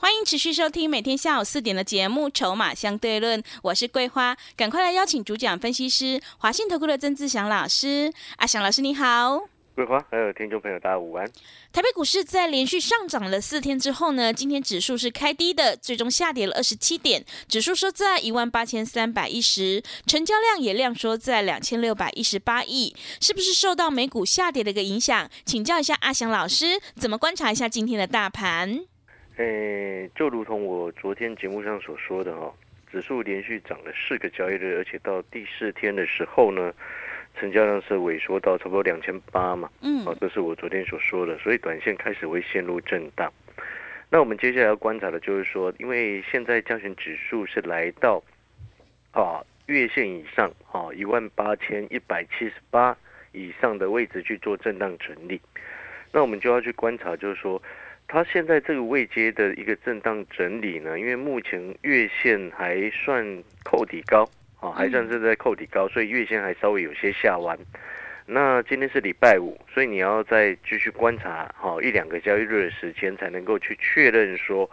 欢迎持续收听每天下午四点的节目《筹码相对论》，我是桂花，赶快来邀请主讲分析师华信投顾的曾志祥老师。阿祥老师你好，桂花还有听众朋友大家午安。台北股市在连续上涨了四天之后呢，今天指数是开低的，最终下跌了二十七点，指数收在一万八千三百一十，成交量也量缩在两千六百一十八亿，是不是受到美股下跌的一个影响？请教一下阿祥老师，怎么观察一下今天的大盘？诶，就如同我昨天节目上所说的哈，指数连续涨了四个交易日，而且到第四天的时候呢，成交量是萎缩到差不多两千八嘛，嗯哦，这是我昨天所说的，所以短线开始会陷入震荡。那我们接下来要观察的就是说，因为现在加权指数是来到啊月线以上啊一万八千一百七十八以上的位置去做震荡整理，那我们就要去观察，就是说。它现在这个位阶的一个震荡整理呢，因为目前月线还算扣底高，啊，还算是在扣底高，所以月线还稍微有些下弯。那今天是礼拜五，所以你要再继续观察好一两个交易日的时间，才能够去确认说，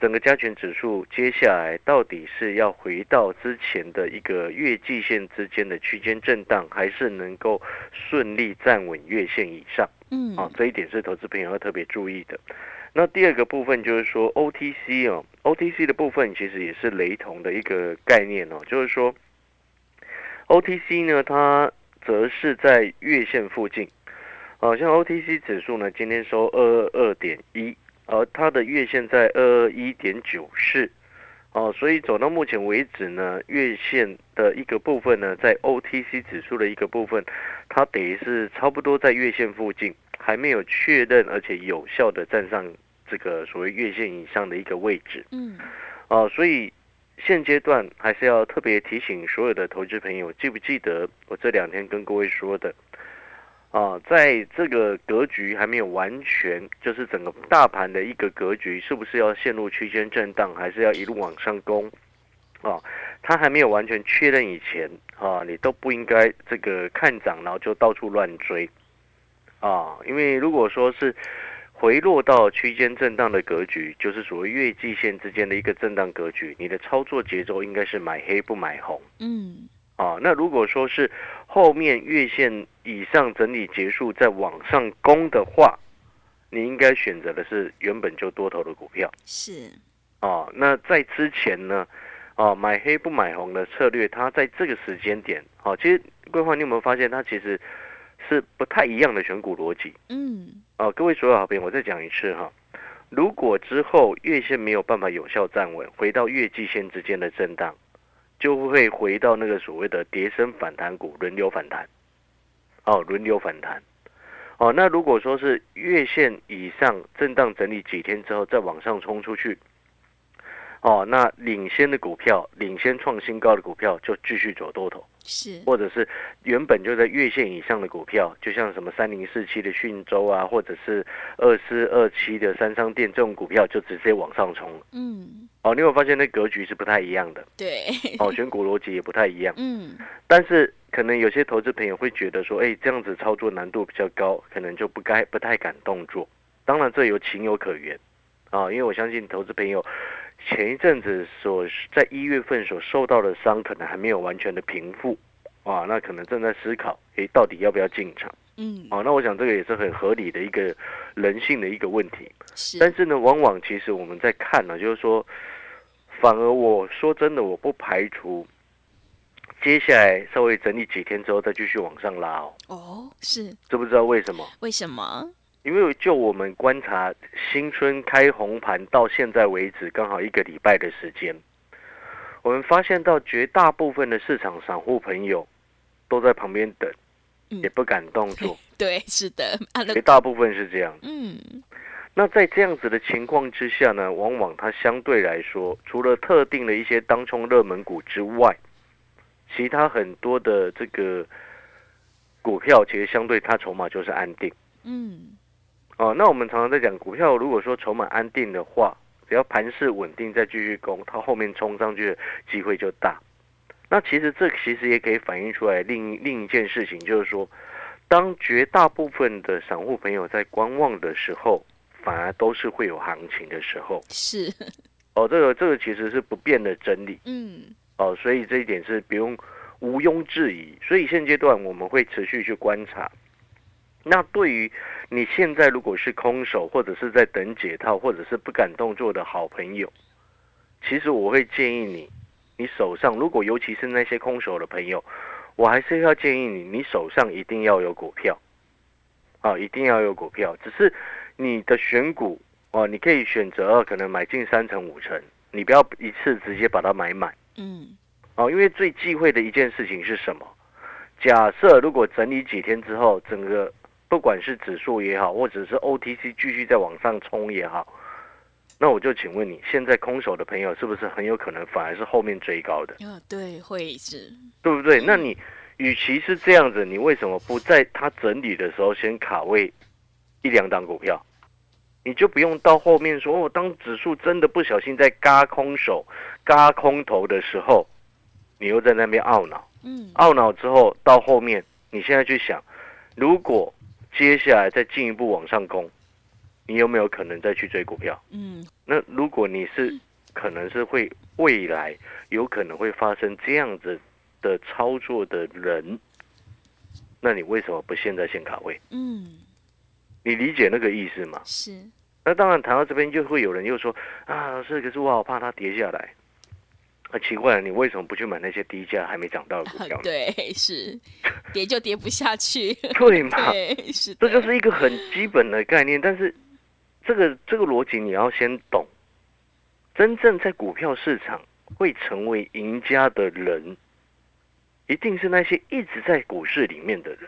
整个加权指数接下来到底是要回到之前的一个月季线之间的区间震荡，还是能够顺利站稳月线以上。嗯，啊，这一点是投资朋友要特别注意的。那第二个部分就是说 OTC 哦，OTC 的部分其实也是雷同的一个概念哦，就是说 OTC 呢，它则是在月线附近，好像 OTC 指数呢今天收二二二点一，而它的月线在二二一点九四，哦，所以走到目前为止呢，月线的一个部分呢，在 OTC 指数的一个部分，它等于是差不多在月线附近，还没有确认而且有效的站上这个所谓月线以上的一个位置。嗯，啊，所以现阶段还是要特别提醒所有的投资朋友，记不记得我这两天跟各位说的？啊，在这个格局还没有完全，就是整个大盘的一个格局，是不是要陷入区间震荡，还是要一路往上攻？啊，它还没有完全确认以前，啊，你都不应该这个看涨，然后就到处乱追。啊，因为如果说是回落到区间震荡的格局，就是所谓月季线之间的一个震荡格局，你的操作节奏应该是买黑不买红。嗯，啊，那如果说是后面月线以上整理结束再往上攻的话，你应该选择的是原本就多头的股票是，啊。那在之前呢，啊，买黑不买红的策略，它在这个时间点，啊，其实桂花，你有没有发现它其实是不太一样的选股逻辑？嗯，啊，各位所有好朋友，我再讲一次哈。如果之后月线没有办法有效站稳，回到月季线之间的震荡，就会回到那个所谓的跌升反弹股轮流反弹。哦，轮流反弹。哦，那如果说是月线以上震荡整理几天之后再往上冲出去，哦，那领先的股票、领先创新高的股票就继续走多头。是，或者是原本就在月线以上的股票，就像什么三零四七的讯州啊，或者是二四二七的三商店这种股票，就直接往上冲了。嗯，哦，你有发现那格局是不太一样的，对，哦，选股逻辑也不太一样。嗯，但是可能有些投资朋友会觉得说，哎，这样子操作难度比较高，可能就不该不太敢动作。当然这有情有可原啊，因为我相信投资朋友前一阵子所在一月份所受到的伤，可能还没有完全的平复啊，那可能正在思考，哎，到底要不要进场？嗯，哦，那我想这个也是很合理的一个人性的一个问题。是，但是呢，往往其实我们在看呢，就是说，反而我说真的，我不排除接下来稍微整理几天之后再继续往上拉哦。哦，是，知不知道为什么？为什么？因为就我们观察新春开红盘到现在为止，刚好一个礼拜的时间，我们发现到绝大部分的市场散户朋友都在旁边等，嗯。也不敢动作，对，是的，啊，绝大部分是这样。嗯，那在这样子的情况之下呢，往往它相对来说，除了特定的一些当冲热门股之外，其他很多的这个股票，其实相对它筹码就是安定。嗯，哦，那我们常常在讲股票，如果说筹码安定的话，只要盘势稳定再继续攻，它后面冲上去的机会就大。那其实这其实也可以反映出来另另一件事情，就是说，当绝大部分的散户朋友在观望的时候，反而都是会有行情的时候。是，哦，这个这个其实是不变的真理。嗯，哦，所以这一点是不用毋庸置疑。所以现阶段我们会持续去观察。那对于你现在如果是空手，或者是在等解套，或者是不敢动作的好朋友，其实我会建议你，你手上如果尤其是那些空手的朋友，我还是要建议你，你手上一定要有股票，啊，一定要有股票。只是你的选股哦，你可以选择可能买进三成五成，你不要一次直接把它买满。嗯，哦，因为最忌讳的一件事情是什么？假设如果整理几天之后，整个不管是指数也好，或者是 OTC 继续在往上冲也好，那我就请问你，现在空手的朋友是不是很有可能反而是后面追高的？啊，对，会是，对不对？那你与其是这样子，你为什么不在它整理的时候先卡位一两档股票？你就不用到后面说哦，当指数真的不小心在嘎空手、嘎空头的时候，你又在那边懊恼。嗯，懊恼之后，到后面，你现在去想，如果接下来再进一步往上攻，你有没有可能再去追股票？嗯，那如果你是可能是会未来有可能会发生这样子的操作的人，那你为什么不现在先卡位？嗯，你理解那个意思吗？是，那当然谈到这边就会有人又说啊，老师，可是我好怕它跌下来。啊，奇怪了，你为什么不去买那些低价还没涨到的股票呢？对，是，跌就跌不下去，对嘛？对，是，这就是一个很基本的概念，但是这个这个逻辑你要先懂。真正在股票市场会成为赢家的人，一定是那些一直在股市里面的人。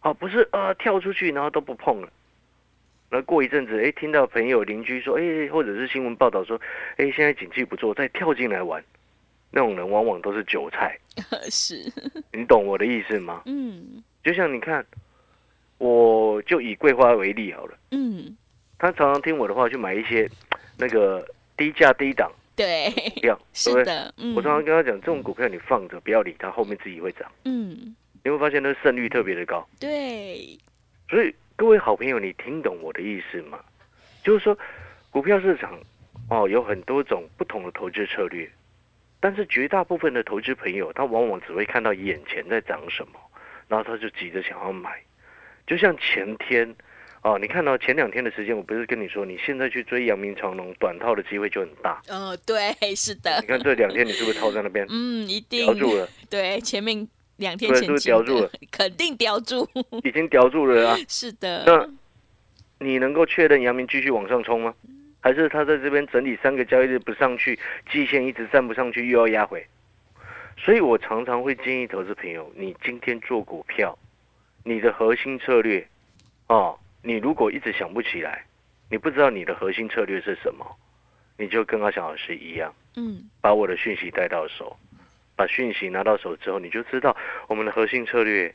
啊，不是呃跳出去然后都不碰了。那过一阵子，哎，听到朋友邻居说，哎，或者是新闻报道说，哎，现在景气不错，再跳进来玩，那种人往往都是韭菜。是，你懂我的意思吗？嗯就像你看，我就以桂花为例好了，嗯，他常常听我的话去买一些那个低价低档对，股票，对不？是的，嗯，我常常跟他讲，这种股票你放着不要理它，后面自己会涨。嗯，你会发现那个胜率特别的高。对，所以各位好朋友，你听懂我的意思吗？就是说，股票市场哦有很多种不同的投资策略，但是绝大部分的投资朋友，他往往只会看到眼前在涨什么，然后他就急着想要买。就像前天哦，你看到前两天的时间，我不是跟你说，你现在去追阳明长龙短套的机会就很大。哦，对，是的你，看这两天你是不是套在那边嗯，一定叼住了，对，前面两天对是不是前叼住了 肯定叼住，已经叼住了啊？是的，那你能够确认阳明继续往上冲吗？还是他在这边整理三个交易日不上去，季线一直站不上去，又要压回？所以我常常会建议投资朋友，你今天做股票，你的核心策略，哦，你如果一直想不起来，你不知道你的核心策略是什么，你就跟阿翔老师一样，嗯，把我的讯息带到手，把讯息拿到手之后，你就知道我们的核心策略，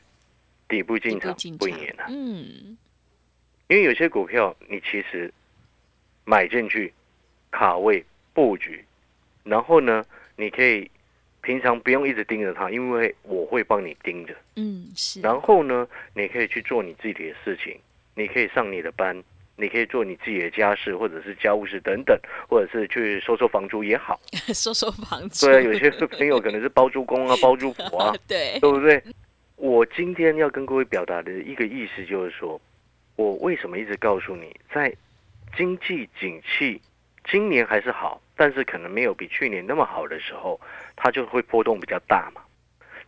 底部进场不赢啊。嗯，因为有些股票你其实买进去卡位布局，然后呢，你可以平常不用一直盯着它，因为我会帮你盯着。嗯，是，然后呢，你可以去做你自己的事情，你可以上你的班，你可以做你自己的家事或者是家务事等等，或者是去收收房租也好。收收房租，对啊，有些朋友可能是包租公啊、包租婆啊，对，对不对？我今天要跟各位表达的一个意思就是说，我为什么一直告诉你，在经济景气今年还是好，但是可能没有比去年那么好的时候，它就会波动比较大嘛。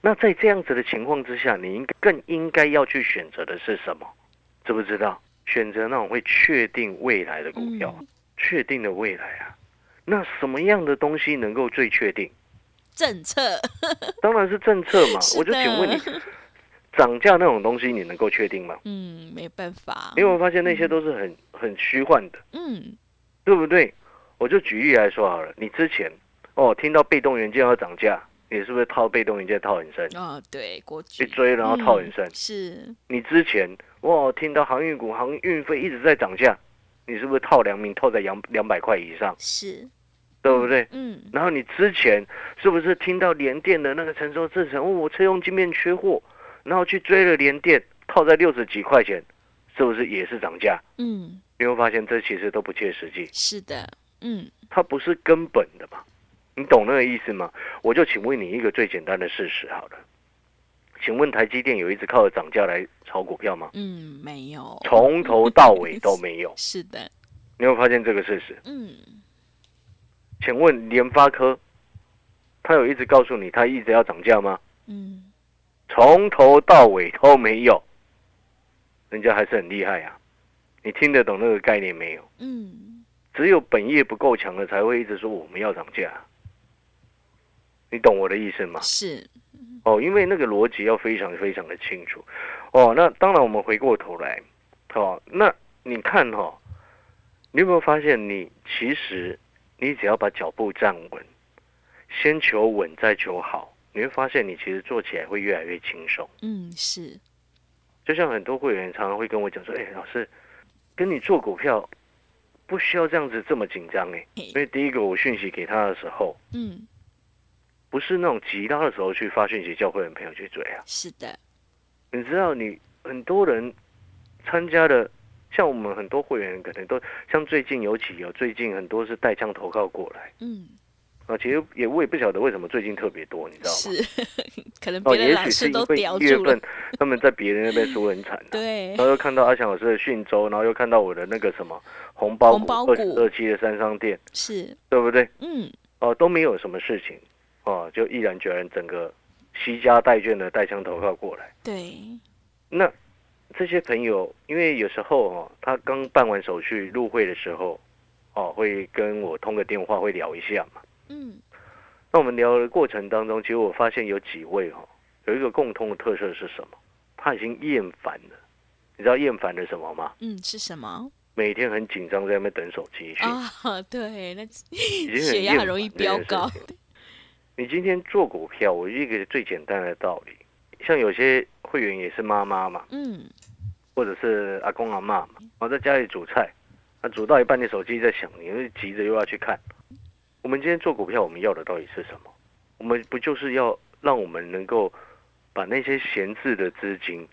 那在这样子的情况之下，你应该更应该要去选择的是什么？知不知道？选择那种会确定未来的股票，嗯确定的未来啊。那什么样的东西能够最确定？政策，当然是政策嘛。我就请问你，涨价那种东西你能够确定吗？嗯，没办法，因为我发现那些都是很很虚幻的，嗯，对不对？我就举例来说好了，你之前哦听到被动元件要涨价，你是不是套被动元件套很深？哦，对，国际一追然后套很深。嗯是，你之前哇听到航运股航运费一直在涨价，你是不是套两名套在两两百块以上，是，对不对？嗯，然后你之前是不是听到联电的那个成熟制程，哦，我车用晶片缺货，然后去追了联电，套在六十几块钱，是不是也是涨价？嗯，你会发现这其实都不切实际，是的，嗯，它不是根本的嘛，你懂那个意思吗？我就请问你一个最简单的事实好了，请问台积电有一直靠着涨价来炒股票吗？嗯，没有，从头到尾都没有，是的，你有发现这个事实。嗯，请问联发科，他有一直告诉你他一直要涨价吗？嗯，从头到尾都没有，人家还是很厉害啊。你听得懂那个概念没有？嗯，只有本业不够强的才会一直说我们要涨价。你懂我的意思吗？是，哦，因为那个逻辑要非常非常的清楚。哦，那当然我们回过头来，哦，那你看哈、哦，你有没有发现你其实你只要把脚步站稳，先求稳再求好，你会发现你其实做起来会越来越轻松。嗯，是，就像很多会员常常会跟我讲说：“哎、老师，跟你做股票不需要这样子这么紧张哎。”因为第一个我讯息给他的时候，嗯，不是那种急拉的时候去发讯息叫会员朋友去追啊。是的，你知道，你很多人参加的，像我们很多会员可能都像最近尤其有最近很多是带枪投靠过来嗯，啊。其实也我也不晓得为什么最近特别多，你知道吗？是，可能哦，也许是老师都因为叼住了一月份，他们在别人那边输很惨、啊。对然，后又看到阿强老师的讯州，然后又看到我的那个什么红包二二期的三商店，是，对不对？嗯，哦，都没有什么事情，哦，就毅然决然整个惜家带眷的带枪投靠过来。对，那这些朋友，因为有时候哦，他刚办完手续入会的时候，哦，会跟我通个电话，会聊一下嘛。嗯，那我们聊的过程当中，其实我发现有几位哦，有一个共通的特色是什么？他已经厌烦了。你知道厌烦了什么吗？嗯，是什么每天很紧张在那边等手机讯，啊？对，那血压很容易飙高。你今天做股票，我一个最简单的道理，像有些会员也是妈妈嘛，嗯，或者是阿公阿妈嘛，然后在家里煮菜，那煮到一半，你手机在响，你又急着又要去看。我们今天做股票，我们要的到底是什么？我们不就是要让我们能够把那些闲置的资金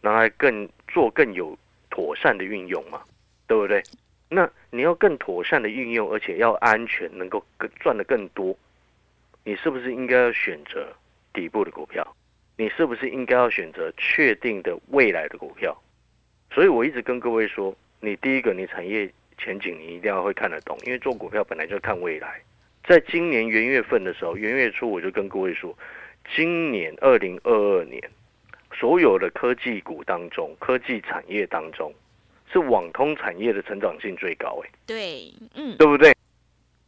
拿来更做更有妥善的运用嘛？对不对？那你要更妥善的运用，而且要安全，能够更赚得更多，你是不是应该要选择底部的股票？你是不是应该要选择确定的未来的股票？所以我一直跟各位说，你第一个，你产业前景你一定要会看得懂，因为做股票本来就看未来。在今年元月份的时候，元月初我就跟各位说，今年二零二二年所有的科技股当中，科技产业当中，是网通产业的成长性最高，诶，对，嗯，对不对？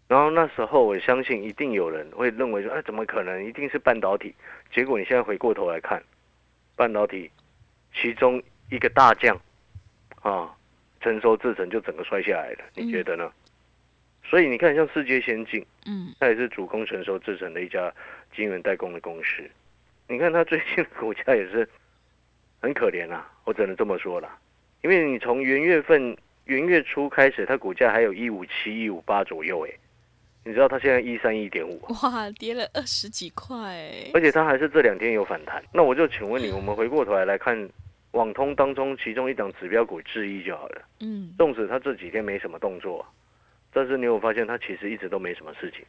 然后那时候我相信一定有人会认为说，哎，怎么可能？一定是半导体。结果你现在回过头来看，半导体其中一个大将啊，成熟制程就整个摔下来了，你觉得呢？所以你看，像世界先进，嗯，它也是主攻成熟制程的一家晶圆代工的公司。你看它最近的股价也是很可怜啊，我只能这么说啦。因为你从元月份元月初开始，它股价还有一五七、一五八左右，诶，你知道它现在一三一点五，哇，跌了二十几块，而且它还是这两天有反弹。那我就请问你，我们回过头来来看网通当中其中一档指标股智易就好了。嗯，纵使它这几天没什么动作，但是你有发现它其实一直都没什么事情，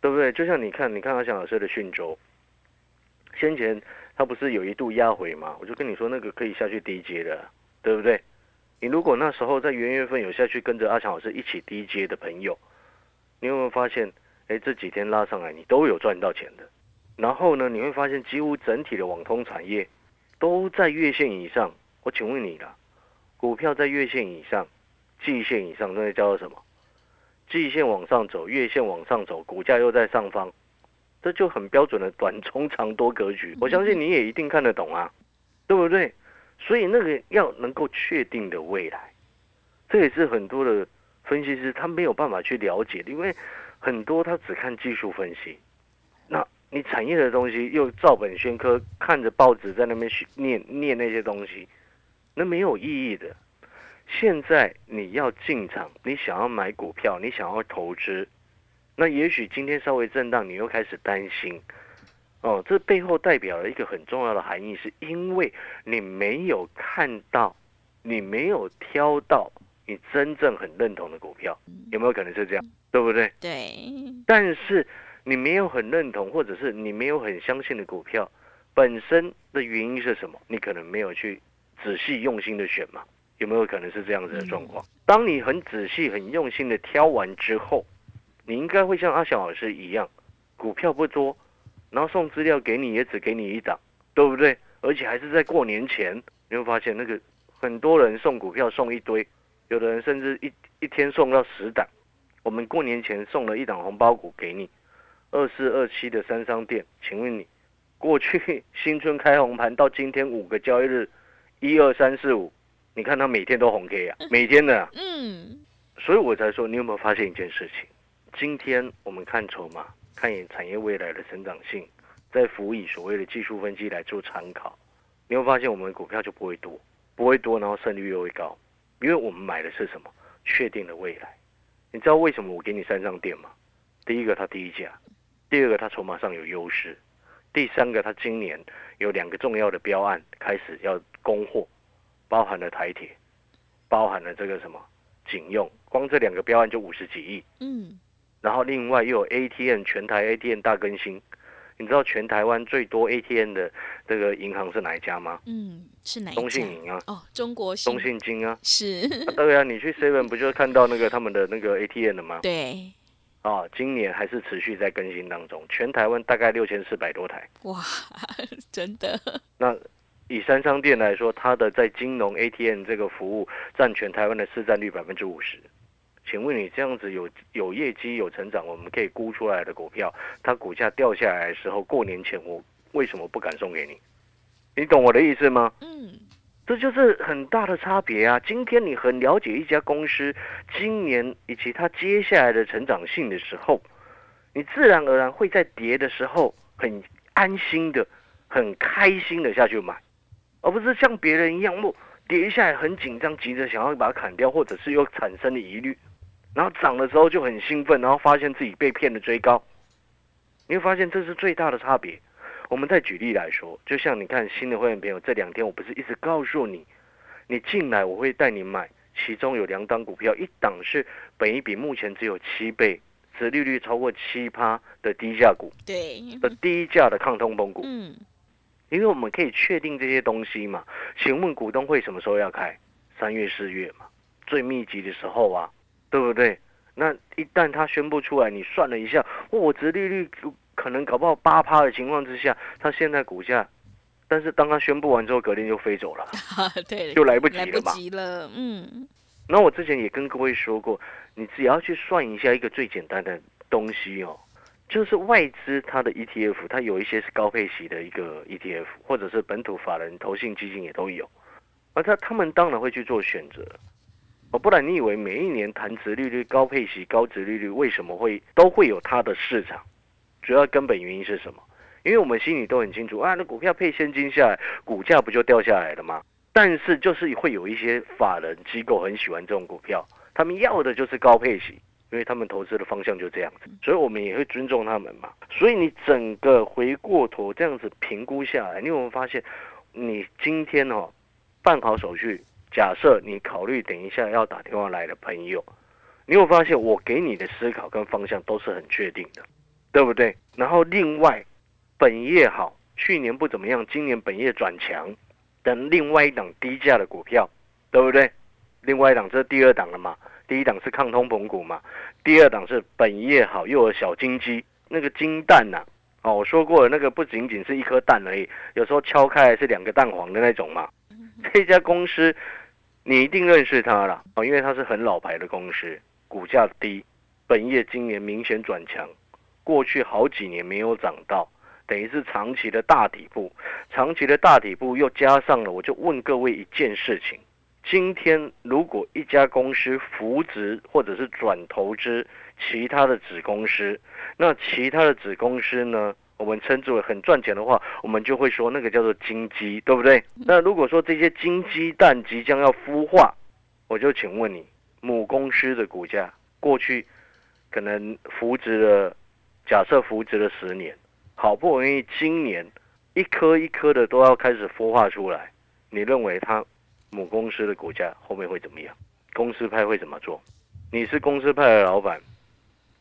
对不对？就像你看，你看阿翔老师的讯州，先前他不是有一度压回吗？我就跟你说那个可以下去低阶的，对不对？你如果那时候在元月份有下去跟着阿强老师一起低阶的朋友，你有没有发现？哎，这几天拉上来，你都有赚到钱的。然后呢，你会发现几乎整体的网通产业都在月线以上。我请问你啦，股票在月线以上、季线以上，那叫做什么？季线往上走，月线往上走，股价又在上方，这就很标准的短中长多格局。我相信你也一定看得懂啊，对不对？所以那个要能够确定的未来，这也是很多的分析师他没有办法去了解，因为很多他只看技术分析，那你产业的东西又照本宣科，看着报纸在那边念念那些东西，那没有意义的。现在你要进场，你想要买股票，你想要投资，那也许今天稍微震荡，你又开始担心。哦，这背后代表了一个很重要的含义，是因为你没有看到，你没有挑到你真正很认同的股票，有没有可能是这样？对不对？对，但是你没有很认同，或者是你没有很相信的股票，本身的原因是什么？你可能没有去仔细用心的选嘛？有没有可能是这样子的状况？当你很仔细、很用心的挑完之后，你应该会像阿翔老师一样，股票不多，然后送资料给你也只给你一档，对不对？而且还是在过年前，你会发现那个很多人送股票送一堆。有的人甚至一一天送到十档，我们过年前送了一档红包股给你，二四二七的三商店，请问你过去 新春开红盘到今天五个交易日，一二三四五，你看它每天都红 K 啊，每天的，嗯，所以我才说，你有没有发现一件事情？今天我们看筹码，看眼产业未来的成长性，再辅以所谓的技术分析来做参考，你会发现我们的股票就不会多，不会多，然后胜率又会高。因为我们买的是什么？确定的未来。你知道为什么我给你三张店吗？第一个它低价，第二个它筹码上有优势，第三个它今年有两个重要的标案开始要供货，包含了台铁，包含了这个什么警用，光这两个标案就五十几亿。嗯。然后另外又有 ATM 全台 ATM 大更新。你知道全台湾最多 ATM 的这个银行是哪一家吗？嗯，是哪？中信银啊。哦，中国中信金啊。是。对啊，你去 Seven 不就看到那个他们的那个 ATM 了吗？对。啊，今年还是持续在更新当中，全台湾大概六千四百多台。哇，真的。那以三商店来说，它的在金融 ATM 这个服务占全台湾的市占率百分之五十。请问你这样子有有业绩有成长，我们可以估出来的股票，它股价掉下来的时候，过年前我为什么不敢送给你？你懂我的意思吗？嗯，这就是很大的差别啊！今天你很了解一家公司今年以及它接下来的成长性的时候，你自然而然会在跌的时候很安心的、很开心的下去买，而不是像别人一样，我跌下来很紧张，急着想要把它砍掉，或者是又产生了疑虑。然后涨的时候就很兴奋，然后发现自己被骗的追高，你会发现这是最大的差别。我们再举例来说，就像你看新的会员朋友，这两天我不是一直告诉你，你进来我会带你买，其中有两档股票，一档是本一比目前只有七倍，折利率超过七趴的低价股，对，的低价的抗通膨股。嗯，因为我们可以确定这些东西嘛。请问股东会什么时候要开？三月、四月嘛，最密集的时候啊。对不对？那一旦他宣布出来，你算了一下，我折利率可能搞不好八趴的情况之下，它现在股价，但是当它宣布完之后，隔天就飞走了，对，就来不及了嘛。来不及了，嗯。那我之前也跟各位说过，你只要去算一下一个最简单的东西哦，就是外资它的 ETF，它有一些是高配息的一个 ETF，或者是本土法人投信基金也都有，而他他们当然会去做选择。哦，不然你以为每一年谈值利率、高配息、高值利率为什么会都会有它的市场？主要根本原因是什么？因为我们心里都很清楚啊，那股票配现金下来，股价不就掉下来了吗？但是就是会有一些法人机构很喜欢这种股票，他们要的就是高配息，因为他们投资的方向就这样子，所以我们也会尊重他们嘛。所以你整个回过头这样子评估下来，你有没有发现，你今天哦办好手续？假设你考虑等一下要打电话来的朋友，你有发现我给你的思考跟方向都是很确定的，对不对？然后另外，本业好，去年不怎么样，今年本业转强，等另外一档低价的股票，对不对？另外一档这是第二档了嘛？第一档是抗通膨股嘛？第二档是本业好又有小金鸡，那个金蛋呐，哦，我说过了，那个不仅仅是一颗蛋而已，有时候敲开是两个蛋黄的那种嘛。这家公司。你一定认识它了哦，因为它是很老牌的公司，股价低，本业今年明显转强，过去好几年没有涨到，等于是长期的大底部，长期的大底部又加上了，我就问各位一件事情：今天如果一家公司扶植或者是转投资其他的子公司，那其他的子公司呢？我们称之为很赚钱的话，我们就会说那个叫做金鸡，对不对？那如果说这些金鸡蛋即将要孵化，我就请问你，母公司的股价过去可能扶植了，假设扶植了十年，好不容易今年一颗一颗的都要开始孵化出来，你认为它母公司的股价后面会怎么样？公司派会怎么做？你是公司派的老板，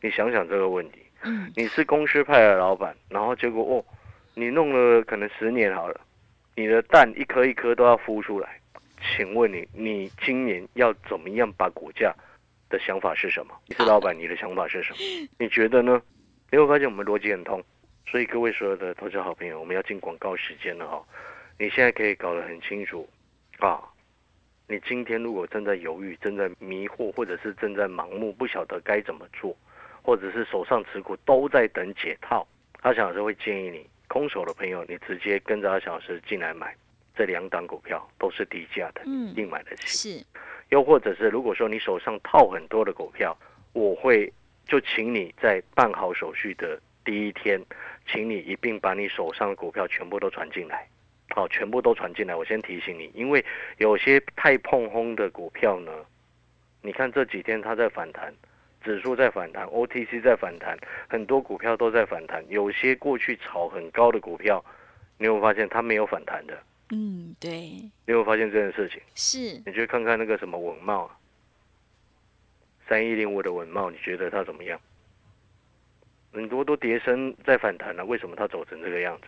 你想想这个问题。嗯，你是公司派的老板，然后结果哦，你弄了可能十年好了，你的蛋一颗一颗都要孵出来，请问你，你今年要怎么样把股价的想法是什么？你是老板，你的想法是什么？你觉得呢？你会发现我们逻辑很通，所以各位所有的投资好朋友，我们要进广告时间了哈。你现在可以搞得很清楚啊。你今天如果正在犹豫、正在迷惑，或者是正在盲目，不晓得该怎么做。或者是手上持股都在等解套，阿翔老师会建议你空手的朋友，你直接跟着阿翔老师进来买这两档股票，都是低价的，一定买得起。是，又或者是如果说你手上套很多的股票，我会就请你在办好手续的第一天，请你一并把你手上的股票全部都传进来，好，全部都传进来。我先提醒你，因为有些太碰轰的股票呢，你看这几天它在反弹。指数在反弹，OTC 在反弹，很多股票都在反弹。有些过去炒很高的股票，你有发现它没有反弹的？嗯，对。你有发现这件事情？是。你去看看那个什么文茂，三一零五的文茂，你觉得它怎么样？很多都跌升在反弹了，为什么它走成这个样子？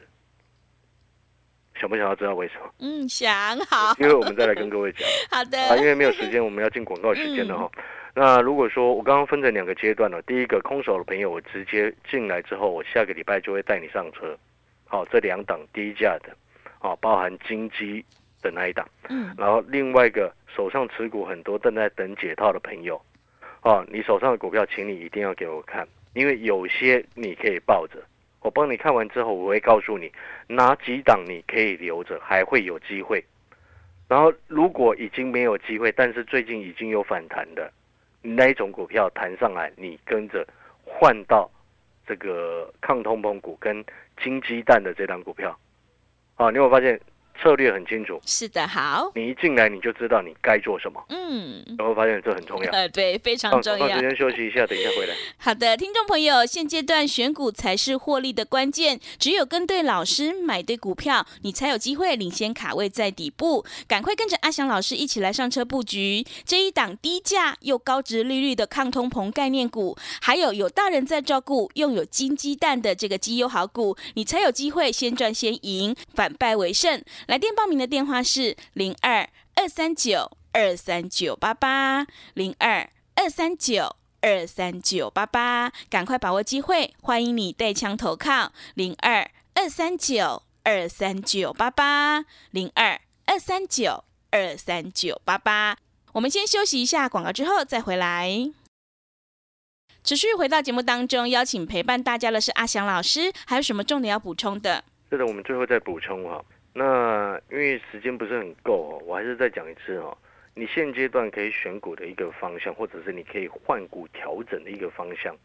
想不想要知道为什么？嗯，想好。因为我们再来跟各位讲。好的。啊，因为没有时间，我们要进广告时间了 哈。那如果说我刚刚分成两个阶段了，第一个空手的朋友，我直接进来之后，我下个礼拜就会带你上车。好，这两档低价的，啊，包含金基的那一档。嗯。然后另外一个手上持股很多正在等解套的朋友，哦，你手上的股票，请你一定要给我看，因为有些你可以抱着。我帮你看完之后，我会告诉你哪几档你可以留着，还会有机会。然后如果已经没有机会，但是最近已经有反弹的。那一种股票弹上来，你跟着换到这个抗通膨股跟金鸡蛋的这档股票，啊，你会发现。策略很清楚，是的，好，你一进来你就知道你该做什么，嗯，然后发现这很重要，呃，对，非常重要。时间休息一下，等一下回来。好的，听众朋友，现阶段选股才是获利的关键，只有跟对老师，买对股票，你才有机会领先卡位在底部。赶快跟着阿翔老师一起来上车布局这一档低价又高值利率的抗通膨概念股，还有有大人在照顾，又有金鸡蛋的这个绩优好股，你才有机会先赚先赢，反败为胜。来电报名的电话是零二二三九二三九八八零二二三九二三九八八，赶快把握机会，欢迎你带枪投靠零二二三九二三九八八零二二三九二三九八八。我们先休息一下广告，之后再回来。持续回到节目当中，邀请陪伴大家的是阿翔老师，还有什么重点要补充的？是的，我们最后再补充哈。那因为时间不是很够哦，我还是再讲一次哦。你现阶段可以选股的一个方向，或者是你可以换股调整的一个方向。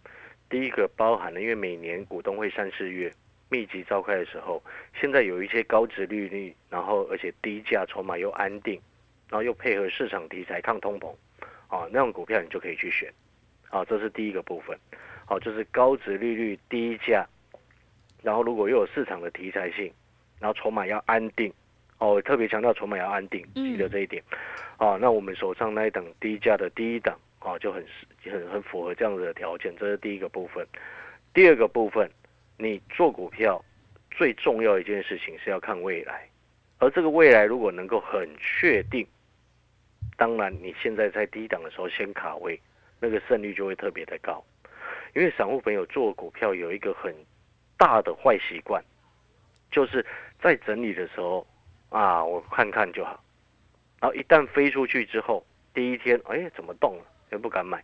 第一个包含了，因为每年股东会三四月密集召开的时候，现在有一些高值利率，然后而且低价筹码又安定，然后又配合市场题材抗通膨，啊，那种股票你就可以去选，啊，这是第一个部分，好，就是高值利率低价，然后如果又有市场的题材性。然后筹码要安定，哦，特别强调筹码要安定，记得这一点，哦，那我们手上那一档低价的第一档，哦，就很很很符合这样子的条件，这是第一个部分。第二个部分，你做股票最重要一件事情是要看未来，而这个未来如果能够很确定，当然你现在在低档的时候先卡位，那个胜率就会特别的高。因为散户朋友做股票有一个很大的坏习惯。就是在整理的时候啊，我看看就好。然后一旦飞出去之后，第一天哎怎么动了，又不敢买。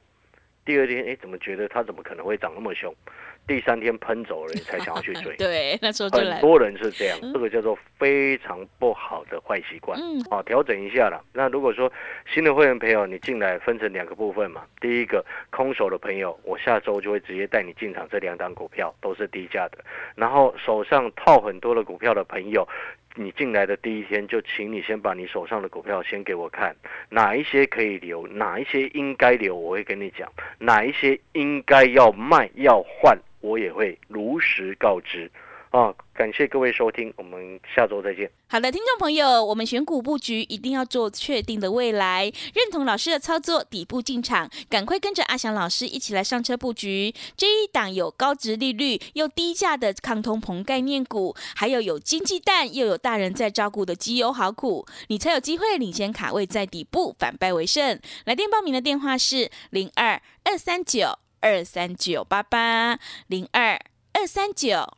第二天哎怎么觉得它怎么可能会涨那么凶？第三天喷走了，你才想要去追。对，那时候就很多人是这样，这个叫做非常不好的坏习惯。嗯，好，调整一下了。那如果说新的会员朋友，你进来分成两个部分嘛。第一个空手的朋友，我下周就会直接带你进场，这两档股票都是低价的。然后手上套很多的股票的朋友。你进来的第一天，就请你先把你手上的股票先给我看，哪一些可以留，哪一些应该留，我会跟你讲，哪一些应该要卖要换，我也会如实告知。哦，感谢各位收听，我们下周再见。好的，听众朋友，我们选股布局一定要做确定的未来，认同老师的操作，底部进场，赶快跟着阿翔老师一起来上车布局这一档有高值利率又低价的抗通膨概念股，还有有经济蛋又有大人在照顾的绩优好股，你才有机会领先卡位在底部，反败为胜。来电报名的电话是零二二三九二三九八八零二二三九。